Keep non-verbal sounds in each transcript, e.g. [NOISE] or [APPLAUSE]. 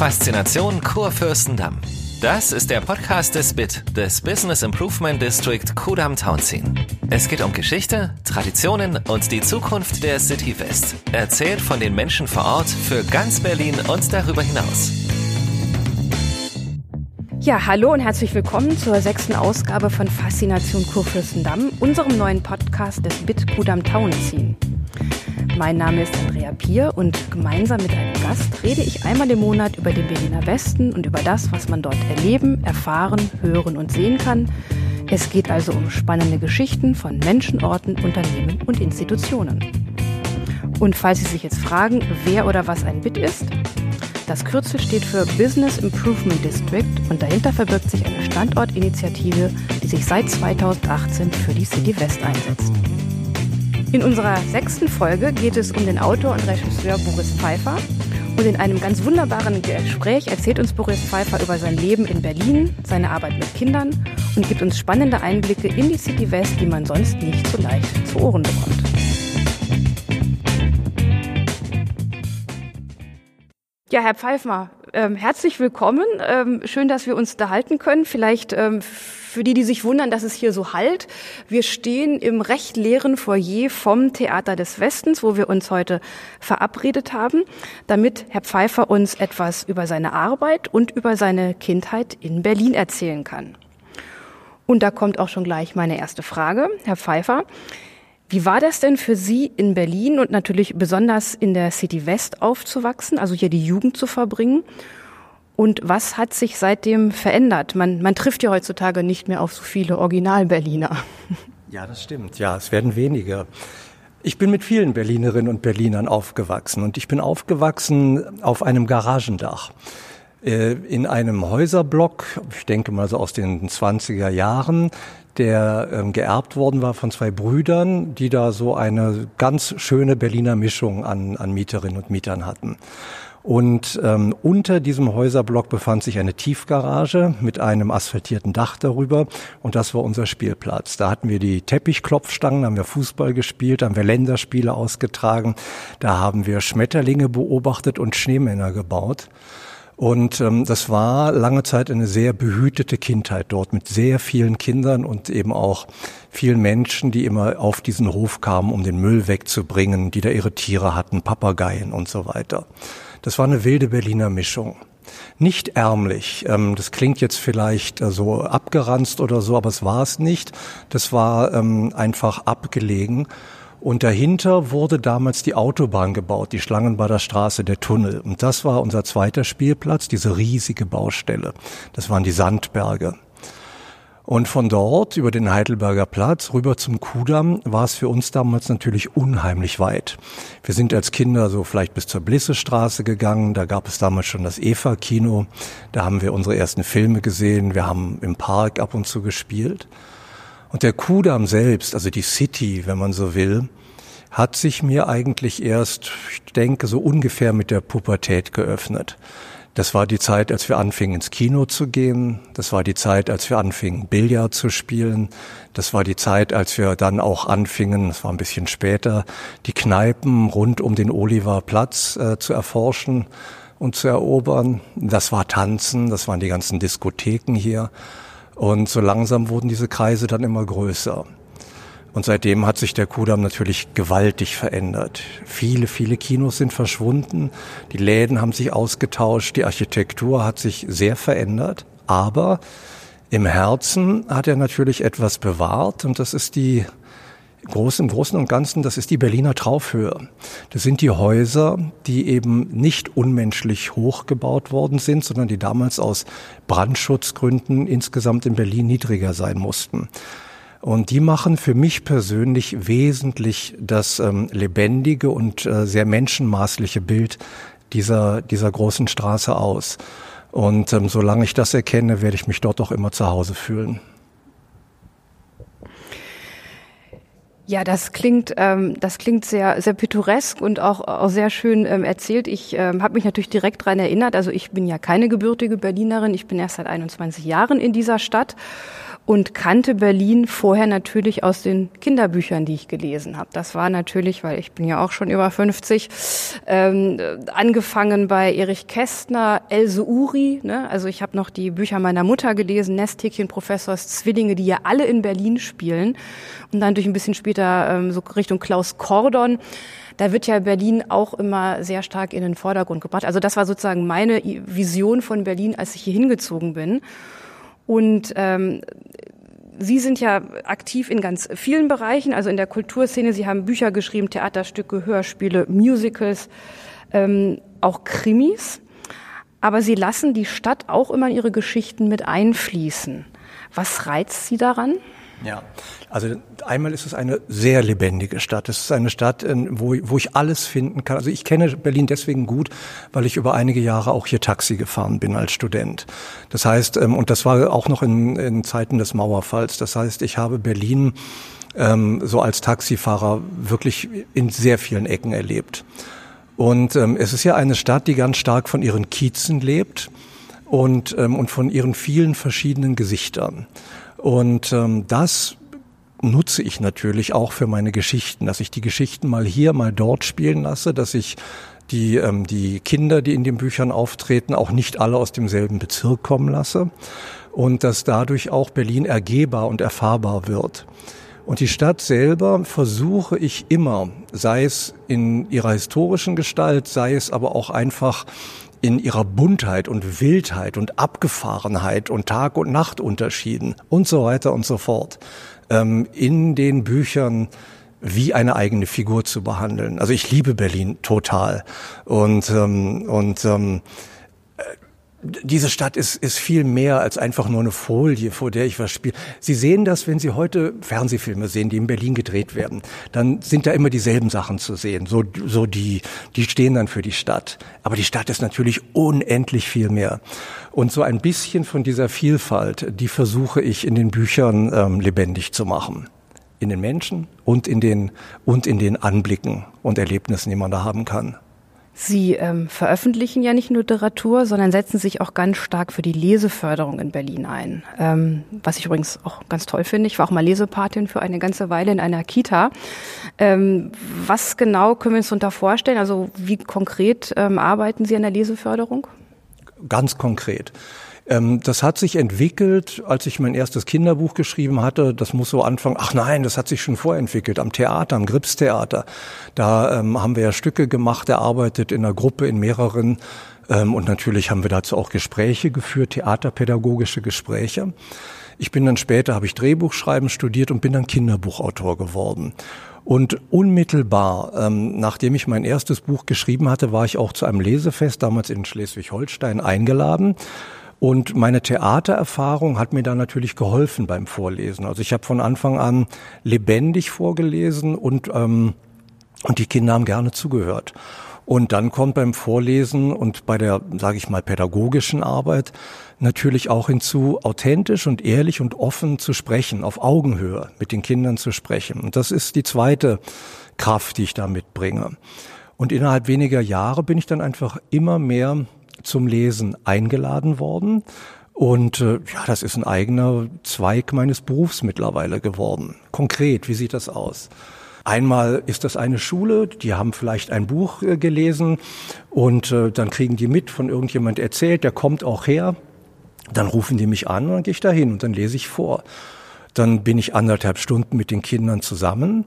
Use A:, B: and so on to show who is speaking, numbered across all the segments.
A: Faszination Kurfürstendamm. Das ist der Podcast des BIT, des Business Improvement District Kudam Townsien. Es geht um Geschichte, Traditionen und die Zukunft der City West. Erzählt von den Menschen vor Ort für ganz Berlin und darüber hinaus.
B: Ja, hallo und herzlich willkommen zur sechsten Ausgabe von Faszination Kurfürstendamm, unserem neuen Podcast des BIT Kudam Townsien. Mein Name ist Andrea Pier und gemeinsam mit einem Gast rede ich einmal im Monat über den Berliner Westen und über das, was man dort erleben, erfahren, hören und sehen kann. Es geht also um spannende Geschichten von Menschen, Orten, Unternehmen und Institutionen. Und falls Sie sich jetzt fragen, wer oder was ein BIT ist, das Kürzel steht für Business Improvement District und dahinter verbirgt sich eine Standortinitiative, die sich seit 2018 für die City West einsetzt. In unserer sechsten Folge geht es um den Autor und Regisseur Boris Pfeiffer. Und in einem ganz wunderbaren Gespräch erzählt uns Boris Pfeiffer über sein Leben in Berlin, seine Arbeit mit Kindern und gibt uns spannende Einblicke in die City West, die man sonst nicht so leicht zu Ohren bekommt. Ja, Herr Pfeiffer, ähm, herzlich willkommen. Ähm, schön, dass wir uns unterhalten können. Vielleicht ähm, für die, die sich wundern, dass es hier so halt. Wir stehen im recht leeren Foyer vom Theater des Westens, wo wir uns heute verabredet haben, damit Herr Pfeiffer uns etwas über seine Arbeit und über seine Kindheit in Berlin erzählen kann. Und da kommt auch schon gleich meine erste Frage. Herr Pfeiffer, wie war das denn für Sie in Berlin und natürlich besonders in der City West aufzuwachsen, also hier die Jugend zu verbringen? Und was hat sich seitdem verändert? Man, man trifft ja heutzutage nicht mehr auf so viele Original-Berliner. [LAUGHS]
C: Ja, das stimmt. Ja, es werden weniger. Ich bin mit vielen Berlinerinnen und Berlinern aufgewachsen und ich bin aufgewachsen auf einem Garagendach äh, in einem Häuserblock, ich denke mal so aus den 20er Jahren, der ähm, geerbt worden war von zwei Brüdern, die da so eine ganz schöne Berliner Mischung an, an Mieterinnen und Mietern hatten. Und ähm, unter diesem Häuserblock befand sich eine Tiefgarage mit einem asphaltierten Dach darüber. Und das war unser Spielplatz. Da hatten wir die Teppichklopfstangen, haben wir Fußball gespielt, haben wir Länderspiele ausgetragen. Da haben wir Schmetterlinge beobachtet und Schneemänner gebaut. Und ähm, das war lange Zeit eine sehr behütete Kindheit dort mit sehr vielen Kindern und eben auch vielen Menschen, die immer auf diesen Hof kamen, um den Müll wegzubringen, die da ihre Tiere hatten, Papageien und so weiter. Das war eine wilde Berliner Mischung. Nicht ärmlich. Ähm, das klingt jetzt vielleicht äh, so abgeranzt oder so, aber es war es nicht. Das war ähm, einfach abgelegen. Und dahinter wurde damals die Autobahn gebaut, die Schlangenbader Straße, der Tunnel. Und das war unser zweiter Spielplatz, diese riesige Baustelle. Das waren die Sandberge. Und von dort über den Heidelberger Platz rüber zum Kudamm war es für uns damals natürlich unheimlich weit. Wir sind als Kinder so vielleicht bis zur Blissestraße gegangen. Da gab es damals schon das Eva-Kino. Da haben wir unsere ersten Filme gesehen. Wir haben im Park ab und zu gespielt. Und der Kudamm selbst, also die City, wenn man so will, hat sich mir eigentlich erst, ich denke, so ungefähr mit der Pubertät geöffnet. Das war die Zeit, als wir anfingen ins Kino zu gehen. Das war die Zeit, als wir anfingen Billard zu spielen. Das war die Zeit, als wir dann auch anfingen, das war ein bisschen später, die Kneipen rund um den Oliver Platz äh, zu erforschen und zu erobern. Das war Tanzen, das waren die ganzen Diskotheken hier. Und so langsam wurden diese Kreise dann immer größer. Und seitdem hat sich der Kudamm natürlich gewaltig verändert. Viele, viele Kinos sind verschwunden, die Läden haben sich ausgetauscht, die Architektur hat sich sehr verändert. Aber im Herzen hat er natürlich etwas bewahrt und das ist die Groß, im Großen und Ganzen, das ist die Berliner Traufhöhe. Das sind die Häuser, die eben nicht unmenschlich hoch gebaut worden sind, sondern die damals aus Brandschutzgründen insgesamt in Berlin niedriger sein mussten. Und die machen für mich persönlich wesentlich das ähm, lebendige und äh, sehr menschenmaßliche Bild dieser, dieser großen Straße aus. Und ähm, solange ich das erkenne, werde ich mich dort auch immer zu Hause fühlen.
B: Ja, das klingt, ähm, das klingt sehr, sehr pittoresk und auch, auch sehr schön ähm, erzählt. Ich ähm, habe mich natürlich direkt dran erinnert. Also ich bin ja keine gebürtige Berlinerin. Ich bin erst seit 21 Jahren in dieser Stadt und kannte Berlin vorher natürlich aus den Kinderbüchern, die ich gelesen habe. Das war natürlich, weil ich bin ja auch schon über 50, ähm, angefangen bei Erich Kästner, Else Uri. Ne? Also ich habe noch die Bücher meiner Mutter gelesen, Nesthäkchen, Professors Zwillinge, die ja alle in Berlin spielen. Und dann durch ein bisschen später ähm, so Richtung Klaus Kordon da wird ja Berlin auch immer sehr stark in den Vordergrund gebracht. Also das war sozusagen meine Vision von Berlin, als ich hier hingezogen bin. Und ähm, Sie sind ja aktiv in ganz vielen Bereichen, also in der Kulturszene. Sie haben Bücher geschrieben, Theaterstücke, Hörspiele, Musicals, ähm, auch Krimis. Aber Sie lassen die Stadt auch immer in Ihre Geschichten mit einfließen. Was reizt Sie daran?
C: Ja, also einmal ist es eine sehr lebendige Stadt. Es ist eine Stadt, wo, wo ich alles finden kann. Also ich kenne Berlin deswegen gut, weil ich über einige Jahre auch hier Taxi gefahren bin als Student. Das heißt, ähm, und das war auch noch in, in Zeiten des Mauerfalls. Das heißt, ich habe Berlin ähm, so als Taxifahrer wirklich in sehr vielen Ecken erlebt. Und ähm, es ist ja eine Stadt, die ganz stark von ihren Kiezen lebt und, ähm, und von ihren vielen verschiedenen Gesichtern. Und ähm, das nutze ich natürlich auch für meine Geschichten, dass ich die Geschichten mal hier, mal dort spielen lasse, dass ich die, ähm, die Kinder, die in den Büchern auftreten, auch nicht alle aus demselben Bezirk kommen lasse und dass dadurch auch Berlin ergehbar und erfahrbar wird. Und die Stadt selber versuche ich immer, sei es in ihrer historischen Gestalt, sei es aber auch einfach in ihrer Buntheit und Wildheit und Abgefahrenheit und Tag- und Nachtunterschieden und so weiter und so fort ähm, in den Büchern wie eine eigene Figur zu behandeln. Also ich liebe Berlin total und ähm, und ähm, diese Stadt ist, ist viel mehr als einfach nur eine Folie, vor der ich was spiele. Sie sehen das, wenn Sie heute Fernsehfilme sehen, die in Berlin gedreht werden. Dann sind da immer dieselben Sachen zu sehen. So, so die, die stehen dann für die Stadt. Aber die Stadt ist natürlich unendlich viel mehr. Und so ein bisschen von dieser Vielfalt, die versuche ich in den Büchern ähm, lebendig zu machen. In den Menschen und in den, und in den Anblicken und Erlebnissen, die man da haben kann.
B: Sie ähm, veröffentlichen ja nicht nur Literatur, sondern setzen sich auch ganz stark für die Leseförderung in Berlin ein. Ähm, was ich übrigens auch ganz toll finde. Ich war auch mal Lesepatin für eine ganze Weile in einer Kita. Ähm, was genau können wir uns darunter vorstellen? Also wie konkret ähm, arbeiten Sie an der Leseförderung?
C: Ganz konkret. Ähm, das hat sich entwickelt, als ich mein erstes Kinderbuch geschrieben hatte. Das muss so anfangen. Ach nein, das hat sich schon vorentwickelt am Theater, am Gripstheater. Da ähm, haben wir ja Stücke gemacht, erarbeitet in einer Gruppe, in mehreren. Ähm, und natürlich haben wir dazu auch Gespräche geführt, theaterpädagogische Gespräche. Ich bin dann später, habe ich Drehbuchschreiben studiert und bin dann Kinderbuchautor geworden. Und unmittelbar, ähm, nachdem ich mein erstes Buch geschrieben hatte, war ich auch zu einem Lesefest damals in Schleswig-Holstein eingeladen. Und meine Theatererfahrung hat mir da natürlich geholfen beim Vorlesen. Also ich habe von Anfang an lebendig vorgelesen und, ähm, und die Kinder haben gerne zugehört. Und dann kommt beim Vorlesen und bei der, sage ich mal, pädagogischen Arbeit natürlich auch hinzu, authentisch und ehrlich und offen zu sprechen, auf Augenhöhe mit den Kindern zu sprechen. Und das ist die zweite Kraft, die ich da mitbringe. Und innerhalb weniger Jahre bin ich dann einfach immer mehr zum Lesen eingeladen worden. Und äh, ja, das ist ein eigener Zweig meines Berufs mittlerweile geworden. Konkret, wie sieht das aus? Einmal ist das eine Schule, die haben vielleicht ein Buch äh, gelesen und äh, dann kriegen die mit von irgendjemand erzählt, der kommt auch her. Dann rufen die mich an und dann gehe ich dahin und dann lese ich vor. Dann bin ich anderthalb Stunden mit den Kindern zusammen.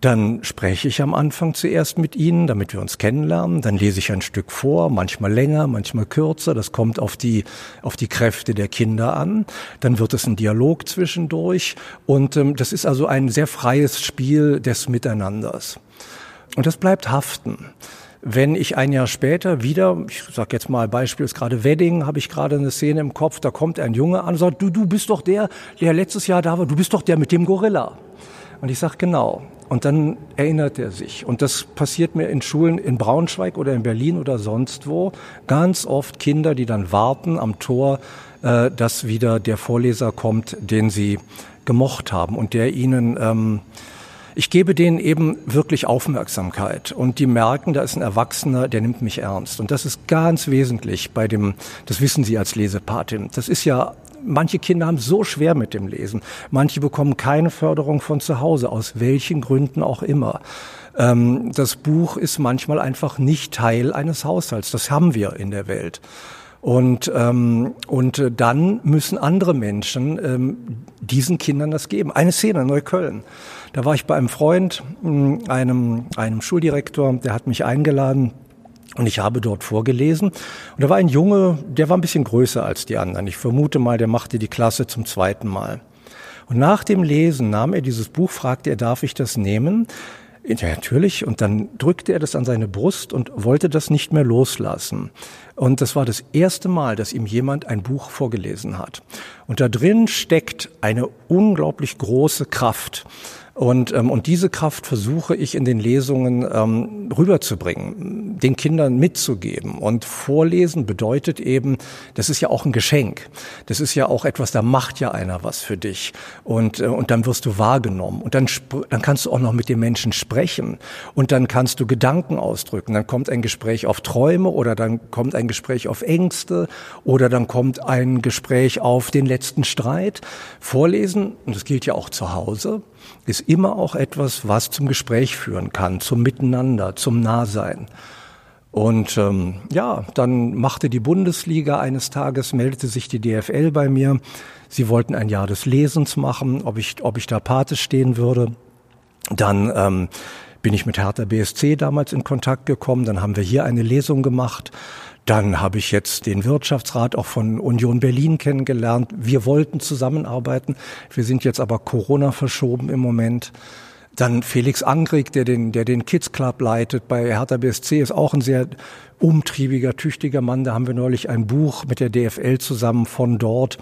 C: Dann spreche ich am Anfang zuerst mit ihnen, damit wir uns kennenlernen. Dann lese ich ein Stück vor, manchmal länger, manchmal kürzer. Das kommt auf die, auf die Kräfte der Kinder an. Dann wird es ein Dialog zwischendurch. Und ähm, das ist also ein sehr freies Spiel des Miteinanders. Und das bleibt haften. Wenn ich ein Jahr später wieder, ich sage jetzt mal Beispiel ist gerade Wedding, habe ich gerade eine Szene im Kopf, da kommt ein Junge an und sagt, du, du bist doch der, der letztes Jahr da war, du bist doch der mit dem Gorilla. Und ich sage genau. Und dann erinnert er sich. Und das passiert mir in Schulen in Braunschweig oder in Berlin oder sonst wo. Ganz oft Kinder, die dann warten am Tor, äh, dass wieder der Vorleser kommt, den sie gemocht haben und der ihnen ähm, ich gebe denen eben wirklich Aufmerksamkeit und die merken, da ist ein Erwachsener, der nimmt mich ernst. Und das ist ganz wesentlich bei dem, das wissen Sie als Lesepatin. Das ist ja manche Kinder haben so schwer mit dem Lesen. Manche bekommen keine Förderung von zu Hause, aus welchen Gründen auch immer. Ähm, das Buch ist manchmal einfach nicht Teil eines Haushalts. Das haben wir in der Welt. Und, ähm, und dann müssen andere Menschen ähm, diesen Kindern das geben. Eine Szene in Neukölln. Da war ich bei einem Freund, hm, einem, einem Schuldirektor, der hat mich eingeladen und ich habe dort vorgelesen. Und da war ein Junge, der war ein bisschen größer als die anderen. Ich vermute mal, der machte die Klasse zum zweiten Mal. Und nach dem Lesen nahm er dieses Buch, fragte er, darf ich das nehmen? Ja, natürlich. Und dann drückte er das an seine Brust und wollte das nicht mehr loslassen. Und das war das erste Mal, dass ihm jemand ein Buch vorgelesen hat. Und da drin steckt eine unglaublich große Kraft. Und, ähm, und diese Kraft versuche ich in den Lesungen ähm, rüberzubringen, den Kindern mitzugeben. Und Vorlesen bedeutet eben, das ist ja auch ein Geschenk. Das ist ja auch etwas, da macht ja einer was für dich. Und, äh, und dann wirst du wahrgenommen. Und dann, dann kannst du auch noch mit den Menschen sprechen. Und dann kannst du Gedanken ausdrücken. Dann kommt ein Gespräch auf Träume oder dann kommt ein Gespräch auf Ängste oder dann kommt ein Gespräch auf den letzten Streit. Vorlesen, und das gilt ja auch zu Hause, ist immer auch etwas, was zum Gespräch führen kann, zum Miteinander, zum Nahsein. Und ähm, ja, dann machte die Bundesliga eines Tages, meldete sich die DFL bei mir. Sie wollten ein Jahr des Lesens machen, ob ich, ob ich da Pate stehen würde. Dann ähm, bin ich mit Hertha BSC damals in Kontakt gekommen. Dann haben wir hier eine Lesung gemacht. Dann habe ich jetzt den Wirtschaftsrat auch von Union Berlin kennengelernt. Wir wollten zusammenarbeiten. Wir sind jetzt aber Corona verschoben im Moment. Dann Felix Angrig, der den, der den Kids Club leitet bei Hertha BSC, ist auch ein sehr umtriebiger, tüchtiger Mann. Da haben wir neulich ein Buch mit der DFL zusammen von dort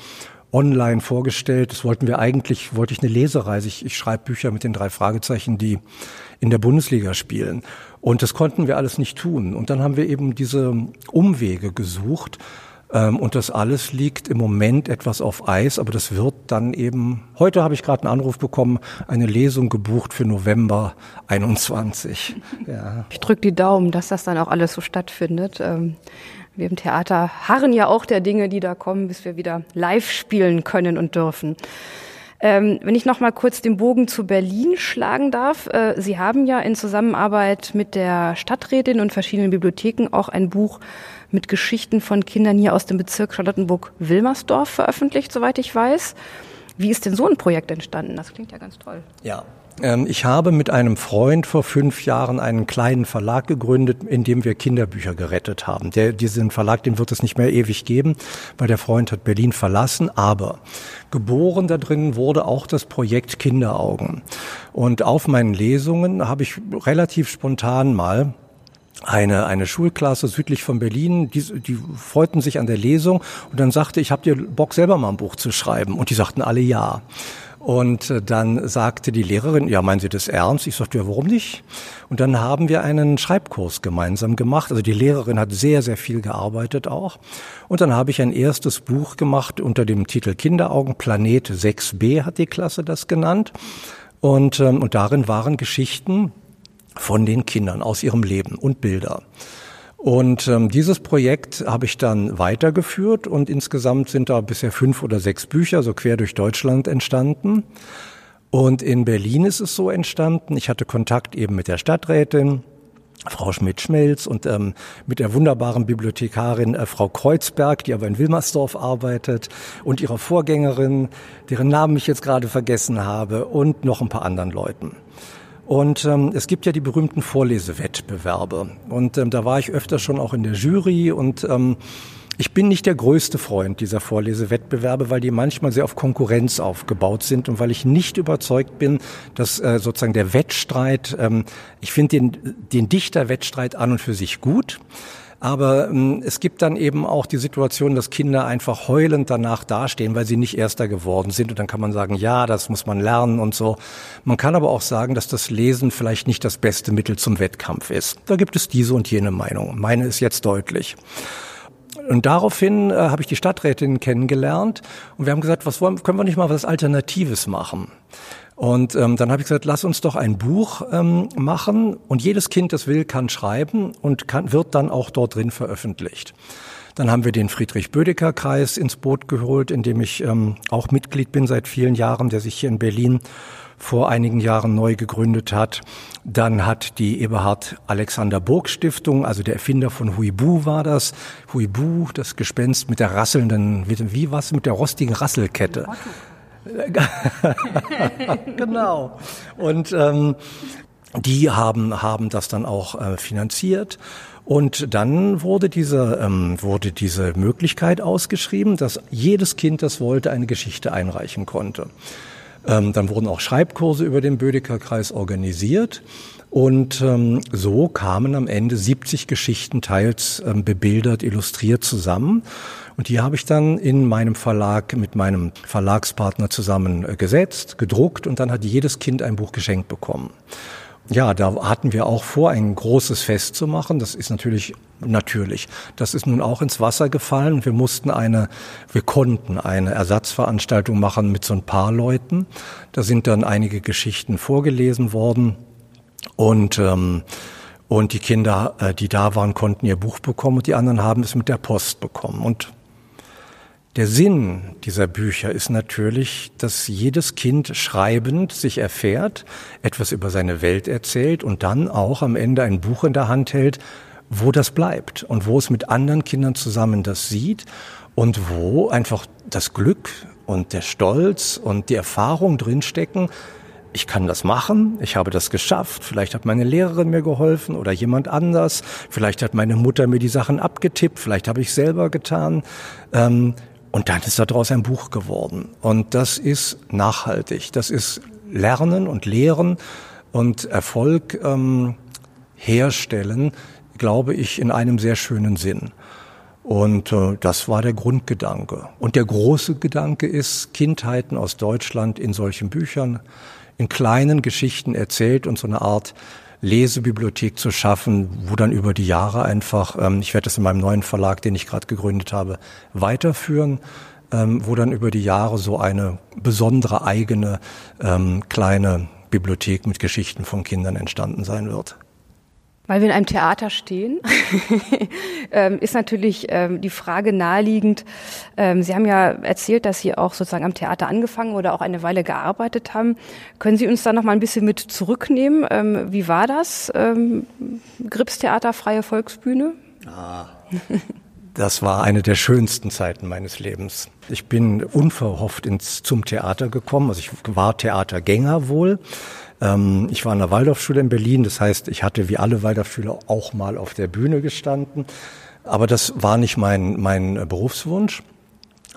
C: online vorgestellt. Das wollten wir eigentlich, wollte ich eine Lesereise. Ich, ich schreibe Bücher mit den drei Fragezeichen, die in der Bundesliga spielen. Und das konnten wir alles nicht tun. Und dann haben wir eben diese Umwege gesucht. Ähm, und das alles liegt im Moment etwas auf Eis, aber das wird dann eben, heute habe ich gerade einen Anruf bekommen, eine Lesung gebucht für November 21. [LAUGHS]
B: Ja. Ich drücke die Daumen, dass das dann auch alles so stattfindet. Ähm, wir im Theater harren ja auch der Dinge, die da kommen, bis wir wieder live spielen können und dürfen. Ähm, wenn ich noch mal kurz den Bogen zu Berlin schlagen darf. Äh, Sie haben ja in Zusammenarbeit mit der Stadträtin und verschiedenen Bibliotheken auch ein Buch mit Geschichten von Kindern hier aus dem Bezirk Charlottenburg-Wilmersdorf veröffentlicht, soweit ich weiß. Wie ist denn so ein Projekt entstanden? Das klingt ja ganz toll.
C: Ja, ich habe mit einem Freund vor fünf Jahren einen kleinen Verlag gegründet, in dem wir Kinderbücher gerettet haben. Der, diesen Verlag, den wird es nicht mehr ewig geben, weil der Freund hat Berlin verlassen. Aber geboren da drin wurde auch das Projekt Kinderaugen. Und auf meinen Lesungen habe ich relativ spontan mal eine, eine Schulklasse südlich von Berlin, die, die freuten sich an der Lesung und dann sagte ich, habt ihr Bock selber mal ein Buch zu schreiben? Und die sagten alle ja. Und äh, dann sagte die Lehrerin, ja, meinen Sie das ernst? Ich sagte, ja, warum nicht? Und dann haben wir einen Schreibkurs gemeinsam gemacht. Also die Lehrerin hat sehr, sehr viel gearbeitet auch. Und dann habe ich ein erstes Buch gemacht unter dem Titel Kinderaugen. Planet 6b hat die Klasse das genannt. Und, ähm, und darin waren Geschichten von den Kindern aus ihrem Leben und Bilder. Und ähm, dieses Projekt habe ich dann weitergeführt und insgesamt sind da bisher fünf oder sechs Bücher so quer durch Deutschland entstanden. Und in Berlin ist es so entstanden. Ich hatte Kontakt eben mit der Stadträtin, Frau Schmidt-Schmelz und ähm, mit der wunderbaren Bibliothekarin äh, Frau Kreuzberg, die aber in Wilmersdorf arbeitet, und ihrer Vorgängerin, deren Namen ich jetzt gerade vergessen habe, und noch ein paar anderen Leuten. Und ähm, es gibt ja die berühmten Vorlesewettbewerbe. Und ähm, da war ich öfter schon auch in der Jury und ähm, ich bin nicht der größte Freund dieser Vorlesewettbewerbe, weil die manchmal sehr auf Konkurrenz aufgebaut sind und weil ich nicht überzeugt bin, dass äh, sozusagen der Wettstreit, ähm, ich finde den, den Dichterwettstreit an und für sich gut. Aber ähm, es gibt dann eben auch die Situation, dass Kinder einfach heulend danach dastehen, weil sie nicht Erster geworden sind. Und dann kann man sagen, ja, das muss man lernen und so. Man kann aber auch sagen, dass das Lesen vielleicht nicht das beste Mittel zum Wettkampf ist. Da gibt es diese und jene Meinung. Meine ist jetzt deutlich. Und daraufhin äh, habe ich die Stadträtin kennengelernt und wir haben gesagt, was wollen, können wir nicht mal was Alternatives machen? Und ähm, dann habe ich gesagt, lass uns doch ein Buch ähm, machen und jedes Kind, das will, kann schreiben und kann, wird dann auch dort drin veröffentlicht. Dann haben wir den Friedrich-Bödecker-Kreis ins Boot geholt, in dem ich ähm, auch Mitglied bin seit vielen Jahren, der sich hier in Berlin vor einigen Jahren neu gegründet hat. Dann hat die Eberhard Alexander Burg Stiftung, also der Erfinder von Huibu war das. Huibu, das Gespenst mit der rasselnden, wie was mit der rostigen Rasselkette. [LAUGHS] genau. Und ähm, die haben haben das dann auch äh, finanziert. Und dann wurde diese, ähm, wurde diese Möglichkeit ausgeschrieben, dass jedes Kind, das wollte, eine Geschichte einreichen konnte. Ähm, dann wurden auch Schreibkurse über den Bödecker Kreis organisiert. Und ähm, so kamen am Ende 70 Geschichten teils ähm, bebildert, illustriert zusammen. Und die habe ich dann in meinem Verlag mit meinem Verlagspartner zusammen äh, gedruckt und dann hat jedes Kind ein Buch geschenkt bekommen. Ja, da hatten wir auch vor, ein großes Fest zu machen. Das ist natürlich natürlich. Das ist nun auch ins Wasser gefallen. Wir mussten eine, wir konnten eine Ersatzveranstaltung machen mit so ein paar Leuten. Da sind dann einige Geschichten vorgelesen worden und ähm, und die Kinder, äh, die da waren, konnten ihr Buch bekommen und die anderen haben es mit der Post bekommen. Und der Sinn dieser Bücher ist natürlich, dass jedes Kind schreibend sich erfährt, etwas über seine Welt erzählt und dann auch am Ende ein Buch in der Hand hält, wo das bleibt und wo es mit anderen Kindern zusammen das sieht und wo einfach das Glück und der Stolz und die Erfahrung drinstecken, ich kann das machen, ich habe das geschafft, vielleicht hat meine Lehrerin mir geholfen oder jemand anders, vielleicht hat meine Mutter mir die Sachen abgetippt, vielleicht habe ich selber getan. Ähm, und dann ist daraus ein Buch geworden. Und das ist nachhaltig. Das ist Lernen und Lehren und Erfolg ähm, herstellen, glaube ich, in einem sehr schönen Sinn. Und äh, das war der Grundgedanke. Und der große Gedanke ist, Kindheiten aus Deutschland in solchen Büchern, in kleinen Geschichten erzählt und so eine Art Lesebibliothek zu schaffen, wo dann über die Jahre einfach, ähm, ich werde das in meinem neuen Verlag, den ich gerade gegründet habe, weiterführen, ähm, wo dann über die Jahre so eine besondere eigene ähm, kleine Bibliothek mit Geschichten von Kindern entstanden sein wird.
B: Weil wir in einem Theater stehen, [LAUGHS] ähm, ist natürlich ähm, die Frage naheliegend. Ähm, Sie haben ja erzählt, dass Sie auch sozusagen am Theater angefangen oder auch eine Weile gearbeitet haben. Können Sie uns da noch mal ein bisschen mit zurücknehmen? Wie war das? Grips Theater, freie Volksbühne?
C: Ah. Das war eine der schönsten Zeiten meines Lebens. Ich bin unverhofft ins, zum Theater gekommen. Also ich war Theatergänger wohl, ähm, ich war an der Waldorfschule in Berlin, das heißt, ich hatte wie alle Waldorfschüler auch mal auf der Bühne gestanden. Aber das war nicht mein, mein Berufswunsch,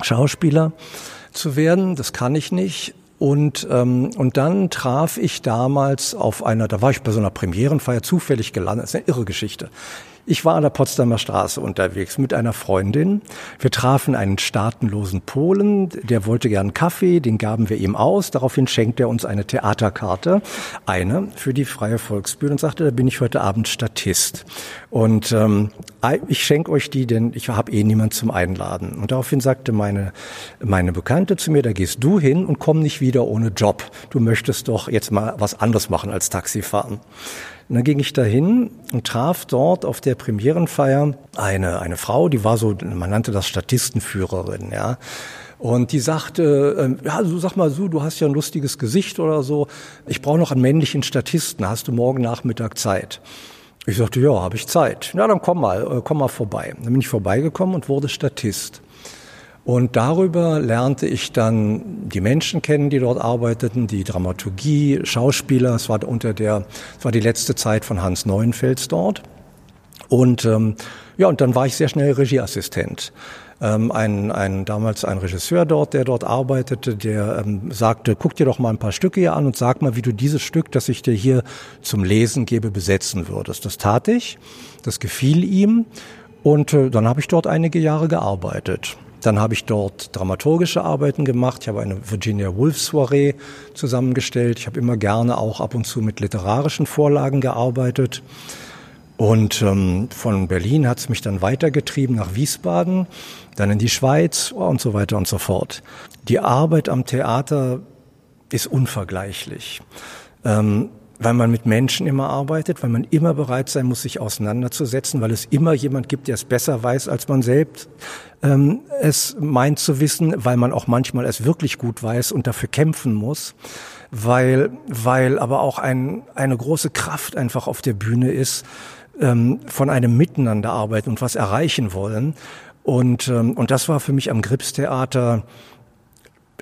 C: Schauspieler zu werden. Das kann ich nicht. Und, ähm, und dann traf ich damals auf einer, da war ich bei so einer Premierenfeier zufällig gelandet, das ist eine irre Geschichte. Ich war an der Potsdamer Straße unterwegs mit einer Freundin. Wir trafen einen staatenlosen Polen, der wollte gern Kaffee, den gaben wir ihm aus. Daraufhin schenkte er uns eine Theaterkarte, eine für die Freie Volksbühne und sagte, da bin ich heute Abend Statist. Und ähm, ich schenke euch die, denn ich habe eh niemand zum Einladen. Und daraufhin sagte meine, meine Bekannte zu mir, da gehst du hin und komm nicht wieder ohne Job. Du möchtest doch jetzt mal was anderes machen als Taxifahren. Und dann ging ich dahin und traf dort auf der Premierenfeier eine, eine Frau, die war so, man nannte das Statistenführerin, ja. Und die sagte, äh, ja, so sag mal so, du hast ja ein lustiges Gesicht oder so. Ich brauche noch einen männlichen Statisten. Hast du morgen Nachmittag Zeit? Ich sagte, ja, habe ich Zeit. Na, dann komm mal, äh, komm mal vorbei. Dann bin ich vorbeigekommen und wurde Statist. Und darüber lernte ich dann die Menschen kennen, die dort arbeiteten, die Dramaturgie, Schauspieler. Es war unter der, es war die letzte Zeit von Hans Neuenfels dort. Und ähm, ja, und dann war ich sehr schnell Regieassistent. Ähm, ein, ein, damals ein Regisseur dort, der dort arbeitete, der ähm, sagte, guck dir doch mal ein paar Stücke hier an und sag mal, wie du dieses Stück, das ich dir hier zum Lesen gebe, besetzen würdest. Das tat ich, das gefiel ihm und äh, dann habe ich dort einige Jahre gearbeitet. Dann habe ich dort dramaturgische Arbeiten gemacht. Ich habe eine Virginia Woolf Soiree zusammengestellt. Ich habe immer gerne auch ab und zu mit literarischen Vorlagen gearbeitet. Und ähm, von Berlin hat es mich dann weitergetrieben nach Wiesbaden, dann in die Schweiz und so weiter und so fort. Die Arbeit am Theater ist unvergleichlich. Ähm, weil man mit Menschen immer arbeitet, weil man immer bereit sein muss, sich auseinanderzusetzen, weil es immer jemand gibt, der es besser weiß als man selbst ähm, es meint zu wissen, weil man auch manchmal es wirklich gut weiß und dafür kämpfen muss, weil, weil aber auch ein, eine große Kraft einfach auf der Bühne ist, ähm, von einem Miteinander arbeiten und was erreichen wollen. Und, ähm, und das war für mich am Gripstheater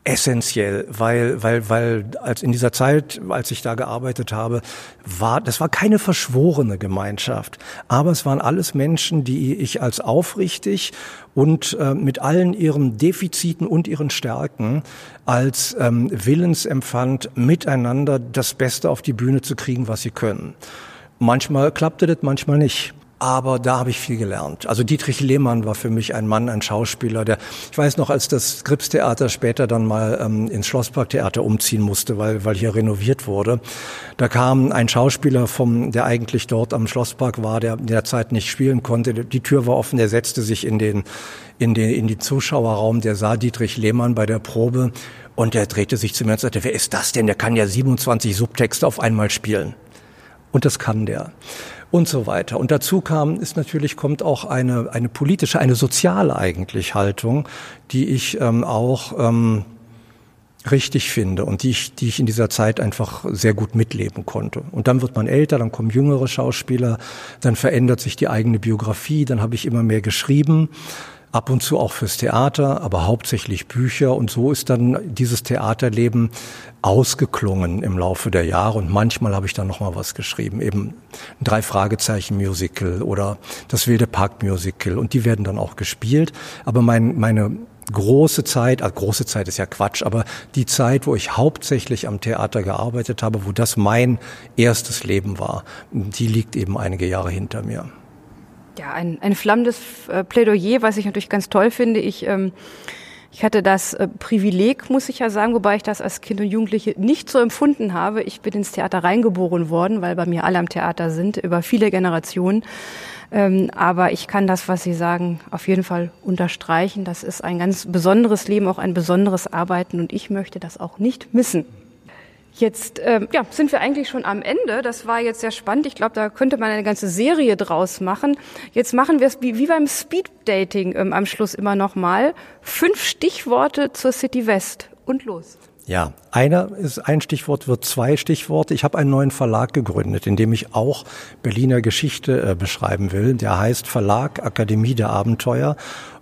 C: essentiell, weil, weil, weil als in dieser Zeit, als ich da gearbeitet habe, war, das war keine verschworene Gemeinschaft, aber es waren alles Menschen, die ich als aufrichtig und äh, mit allen ihren Defiziten und ihren Stärken als ähm, Willens empfand, miteinander das Beste auf die Bühne zu kriegen, was sie können. Manchmal klappte das, manchmal nicht. Aber da habe ich viel gelernt. Also Dietrich Lehmann war für mich ein Mann, ein Schauspieler, der, ich weiß noch, als das Gripstheater später dann mal ähm, ins Schlossparktheater umziehen musste, weil, weil hier renoviert wurde, da kam ein Schauspieler vom, der eigentlich dort am Schlosspark war, der in der Zeit nicht spielen konnte. Die Tür war offen, der setzte sich in den, in den, in die Zuschauerraum, der sah Dietrich Lehmann bei der Probe und der drehte sich zu mir und sagte, wer ist das denn? Der kann ja 27 Subtexte auf einmal spielen. Und das kann der. Und so weiter. Und dazu kam, ist natürlich, kommt auch eine, eine politische, eine soziale eigentlich Haltung, die ich ähm, auch ähm, richtig finde und die ich, die ich in dieser Zeit einfach sehr gut mitleben konnte. Und dann wird man älter, dann kommen jüngere Schauspieler, dann verändert sich die eigene Biografie, dann habe ich immer mehr geschrieben ab und zu auch fürs Theater, aber hauptsächlich Bücher. Und so ist dann dieses Theaterleben ausgeklungen im Laufe der Jahre. Und manchmal habe ich dann noch mal was geschrieben, eben ein drei Fragezeichen Musical oder das wilde Park Musical. Und die werden dann auch gespielt. Aber mein, meine große Zeit, also große Zeit ist ja Quatsch, aber die Zeit, wo ich hauptsächlich am Theater gearbeitet habe, wo das mein erstes Leben war, die liegt eben einige Jahre hinter mir
B: ja, ein, ein flammendes äh, Plädoyer, was ich natürlich ganz toll finde. Ich, ähm, ich hatte das äh, Privileg, muss ich ja sagen, wobei ich das als Kind und Jugendliche nicht so empfunden habe. Ich bin ins Theater reingeboren worden, weil bei mir alle am Theater sind, über viele Generationen. Ähm, aber ich kann das, was Sie sagen, auf jeden Fall unterstreichen. Das ist ein ganz besonderes Leben, auch ein besonderes Arbeiten und ich möchte das auch nicht missen. Jetzt ähm, ja, sind wir eigentlich schon am Ende. Das war jetzt sehr spannend. Ich glaube, da könnte man eine ganze Serie draus machen. Jetzt machen wir es wie, wie beim Speed-Dating ähm, am Schluss immer noch mal. Fünf Stichworte zur City West und los.
C: Ja, einer ist ein Stichwort, wird zwei Stichworte. Ich habe einen neuen Verlag gegründet, in dem ich auch Berliner Geschichte äh, beschreiben will. Der heißt Verlag Akademie der Abenteuer.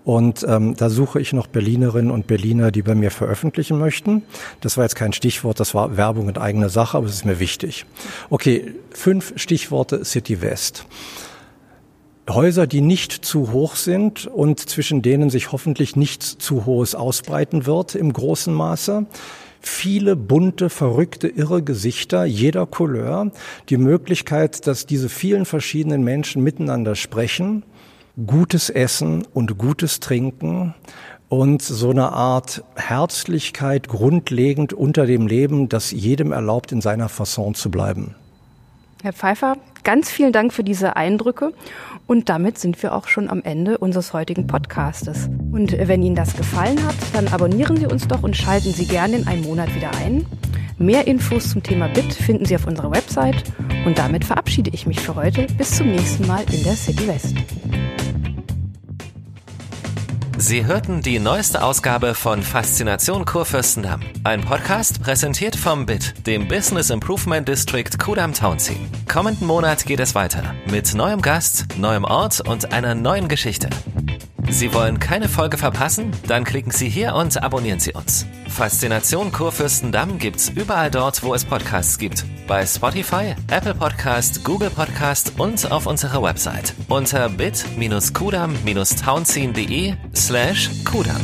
C: Und ähm, da suche ich noch Berlinerinnen und Berliner, die bei mir veröffentlichen möchten. Das war jetzt kein Stichwort, das war Werbung in eigener Sache, aber es ist mir wichtig. Okay, fünf Stichworte City West. Häuser, die nicht zu hoch sind und zwischen denen sich hoffentlich nichts zu Hohes ausbreiten wird im großen Maße. Viele bunte, verrückte, irre Gesichter jeder Couleur. Die Möglichkeit, dass diese vielen verschiedenen Menschen miteinander sprechen gutes Essen und gutes Trinken und so eine Art Herzlichkeit grundlegend unter dem Leben, das jedem erlaubt, in seiner Fasson zu bleiben.
B: Herr Pfeiffer, ganz vielen Dank für diese Eindrücke. Und damit sind wir auch schon am Ende unseres heutigen Podcastes. Und wenn Ihnen das gefallen hat, dann abonnieren Sie uns doch und schalten Sie gerne in einem Monat wieder ein. Mehr Infos zum Thema BIT finden Sie auf unserer Website. Und damit verabschiede ich mich für heute. Bis zum nächsten Mal in der City West.
A: Sie hörten die neueste Ausgabe von Faszination Kurfürstendamm. Ein Podcast präsentiert vom BIT, dem Business Improvement District Kudam Townsea. Kommenden Monat geht es weiter mit neuem Gast, neuem Ort und einer neuen Geschichte. Sie wollen keine Folge verpassen? Dann klicken Sie hier und abonnieren Sie uns. Faszination Kurfürstendamm gibt's überall dort, wo es Podcasts gibt. Bei Spotify, Apple Podcast, Google Podcast und auf unserer Website unter bit-kudam-townsien.de slash kudam.